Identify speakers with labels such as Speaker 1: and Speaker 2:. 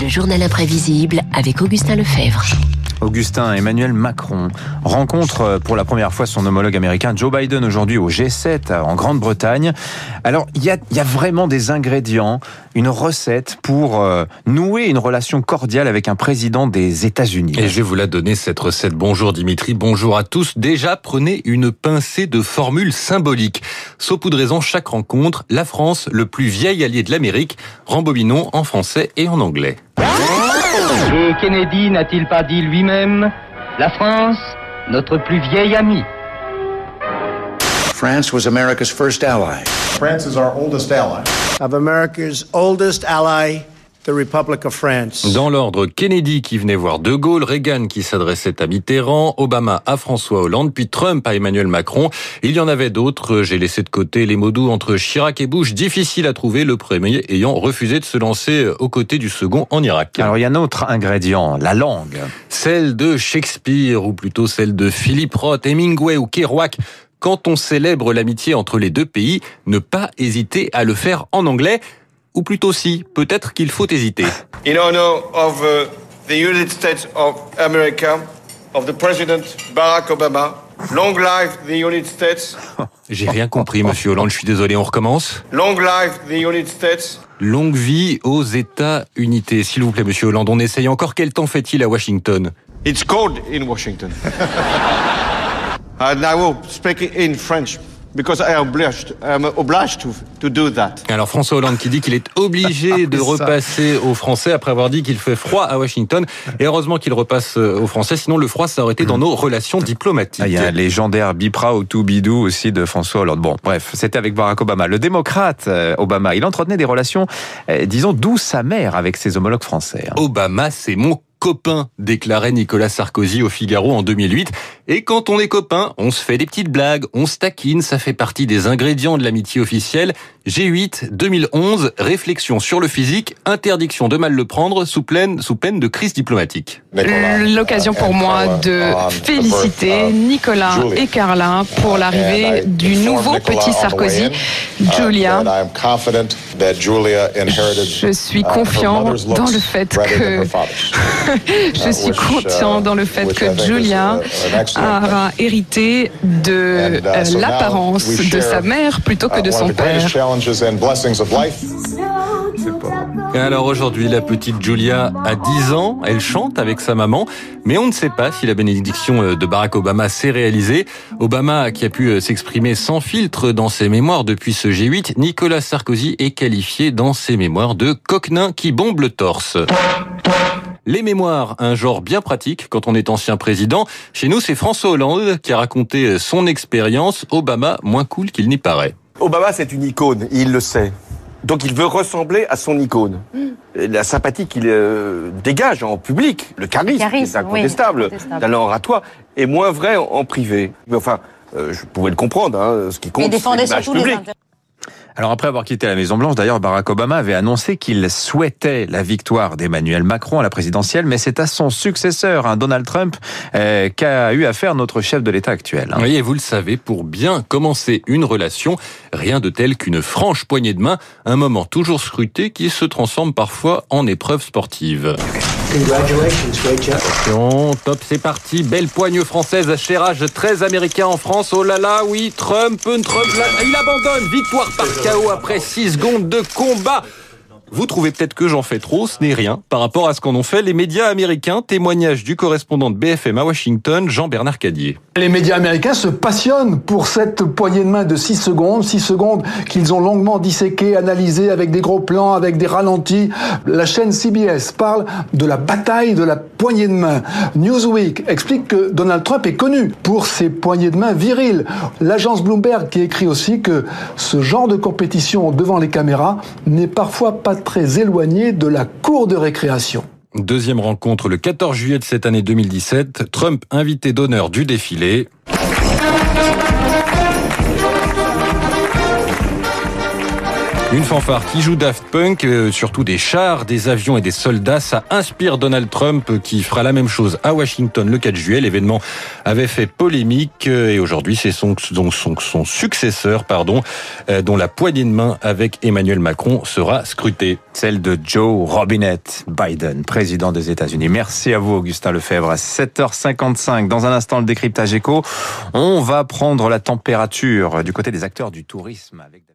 Speaker 1: Le journal imprévisible avec Augustin Lefebvre.
Speaker 2: Augustin Emmanuel Macron rencontre pour la première fois son homologue américain Joe Biden aujourd'hui au G7 en Grande-Bretagne. Alors, il y a, y a, vraiment des ingrédients, une recette pour euh, nouer une relation cordiale avec un président des États-Unis.
Speaker 3: Et je vais vous la donner, cette recette. Bonjour Dimitri, bonjour à tous. Déjà, prenez une pincée de formules symboliques. Saupoudrez-en chaque rencontre. La France, le plus vieil allié de l'Amérique. Rembobinons en français et en anglais.
Speaker 4: Et Kennedy n'a-t-il pas dit lui-même La France, notre plus vieil ami
Speaker 5: France was America's first ally.
Speaker 6: France is our oldest ally.
Speaker 7: Of America's oldest ally, the Republic of France.
Speaker 3: Dans l'ordre, Kennedy qui venait voir De Gaulle, Reagan qui s'adressait à Mitterrand, Obama à François Hollande, puis Trump à Emmanuel Macron. Il y en avait d'autres, j'ai laissé de côté les mots doux entre Chirac et Bush, difficile à trouver, le premier ayant refusé de se lancer aux côtés du second en Irak.
Speaker 2: Alors il y a un autre ingrédient, la langue.
Speaker 3: Celle de Shakespeare, ou plutôt celle de Philippe Roth, Hemingway ou Kerouac quand on célèbre l'amitié entre les deux pays, ne pas hésiter à le faire en anglais, ou plutôt si, peut-être qu'il faut hésiter.
Speaker 8: In honor of uh, the United States of America, of the President Barack Obama, long live the United States.
Speaker 3: J'ai rien compris, monsieur Hollande, je suis désolé, on recommence?
Speaker 8: Long live the United States.
Speaker 3: Longue vie aux États-Unités. S'il vous plaît, monsieur Hollande, on essaye encore. Quel temps fait-il à Washington?
Speaker 8: It's cold in Washington. And I will speak in French. Because I am obliged, I'm obliged to, to do that.
Speaker 3: Alors François Hollande qui dit qu'il est obligé de repasser au français après avoir dit qu'il fait froid à Washington. Et heureusement qu'il repasse au français, sinon le froid ça aurait été dans nos relations diplomatiques.
Speaker 2: Ah, il y a un légendaire bipra ou tout bidou aussi de François Hollande. Bon, bref, c'était avec Barack Obama. Le démocrate euh, Obama, il entretenait des relations, euh, disons, douces amères avec ses homologues français.
Speaker 3: Hein. Obama, c'est mon copain, déclarait Nicolas Sarkozy au Figaro en 2008. Et quand on est copain, on se fait des petites blagues, on se taquine, ça fait partie des ingrédients de l'amitié officielle. G8 2011, réflexion sur le physique, interdiction de mal le prendre sous peine, sous peine de crise diplomatique.
Speaker 9: L'occasion pour moi de féliciter Nicolas et Carla pour l'arrivée du nouveau petit Sarkozy, Julia. Je suis confiant dans le fait que je suis confiant dans le fait que Julia aura hérité de l'apparence de sa mère plutôt que de son père.
Speaker 3: Alors aujourd'hui, la petite Julia a 10 ans, elle chante avec sa maman, mais on ne sait pas si la bénédiction de Barack Obama s'est réalisée. Obama qui a pu s'exprimer sans filtre dans ses mémoires depuis ce G8, Nicolas Sarkozy est qualifié dans ses mémoires de coquenin qui bombe le torse. Les mémoires, un genre bien pratique quand on est ancien président. Chez nous, c'est François Hollande qui a raconté son expérience. Obama, moins cool qu'il n'y paraît.
Speaker 10: Obama, c'est une icône, il le sait. Donc il veut ressembler à son icône. La sympathie qu'il euh, dégage en public, le charisme,
Speaker 11: charisme
Speaker 10: c'est incontestable,
Speaker 11: oui,
Speaker 10: talent oratoire, est moins vrai en, en privé. Mais enfin, euh, je pouvais le comprendre, hein, ce qui compte,
Speaker 11: Mais
Speaker 10: c'est
Speaker 11: défendait
Speaker 10: l'image publique.
Speaker 2: Alors après avoir quitté la Maison Blanche, d'ailleurs, Barack Obama avait annoncé qu'il souhaitait la victoire d'Emmanuel Macron à la présidentielle, mais c'est à son successeur, hein, Donald Trump, euh, qu'a eu affaire notre chef de l'État actuel. hein.
Speaker 3: Et vous le savez, pour bien commencer une relation, rien de tel qu'une franche poignée de main, un moment toujours scruté qui se transforme parfois en épreuve sportive. Attention, top, c'est parti. Belle poigne française, chérage très américain en France. Oh là là, oui, Trump, Trump, il abandonne. Victoire par KO après 6 secondes de combat. Vous trouvez peut-être que j'en fais trop, ce n'est rien par rapport à ce qu'en ont fait les médias américains. Témoignage du correspondant de BFM à Washington, Jean-Bernard Cadier.
Speaker 12: Les médias américains se passionnent pour cette poignée de main de 6 secondes, 6 secondes qu'ils ont longuement disséquées, analysées avec des gros plans, avec des ralentis. La chaîne CBS parle de la bataille de la poignée de main. Newsweek explique que Donald Trump est connu pour ses poignées de main viriles. L'agence Bloomberg qui écrit aussi que ce genre de compétition devant les caméras n'est parfois pas très éloigné de la cour de récréation.
Speaker 3: Deuxième rencontre le 14 juillet de cette année 2017. Trump invité d'honneur du défilé. Une fanfare qui joue Daft Punk, euh, surtout des chars, des avions et des soldats, ça inspire Donald Trump euh, qui fera la même chose à Washington le 4 juillet. L'événement avait fait polémique euh, et aujourd'hui c'est son, son, son, successeur, pardon, dont la poignée de main avec Emmanuel Macron sera scrutée.
Speaker 2: Celle de Joe Robinette Biden, président des États-Unis. Merci à vous Augustin Lefebvre. À 7h55, dans un instant le décryptage éco, on va prendre la température du côté des acteurs du tourisme avec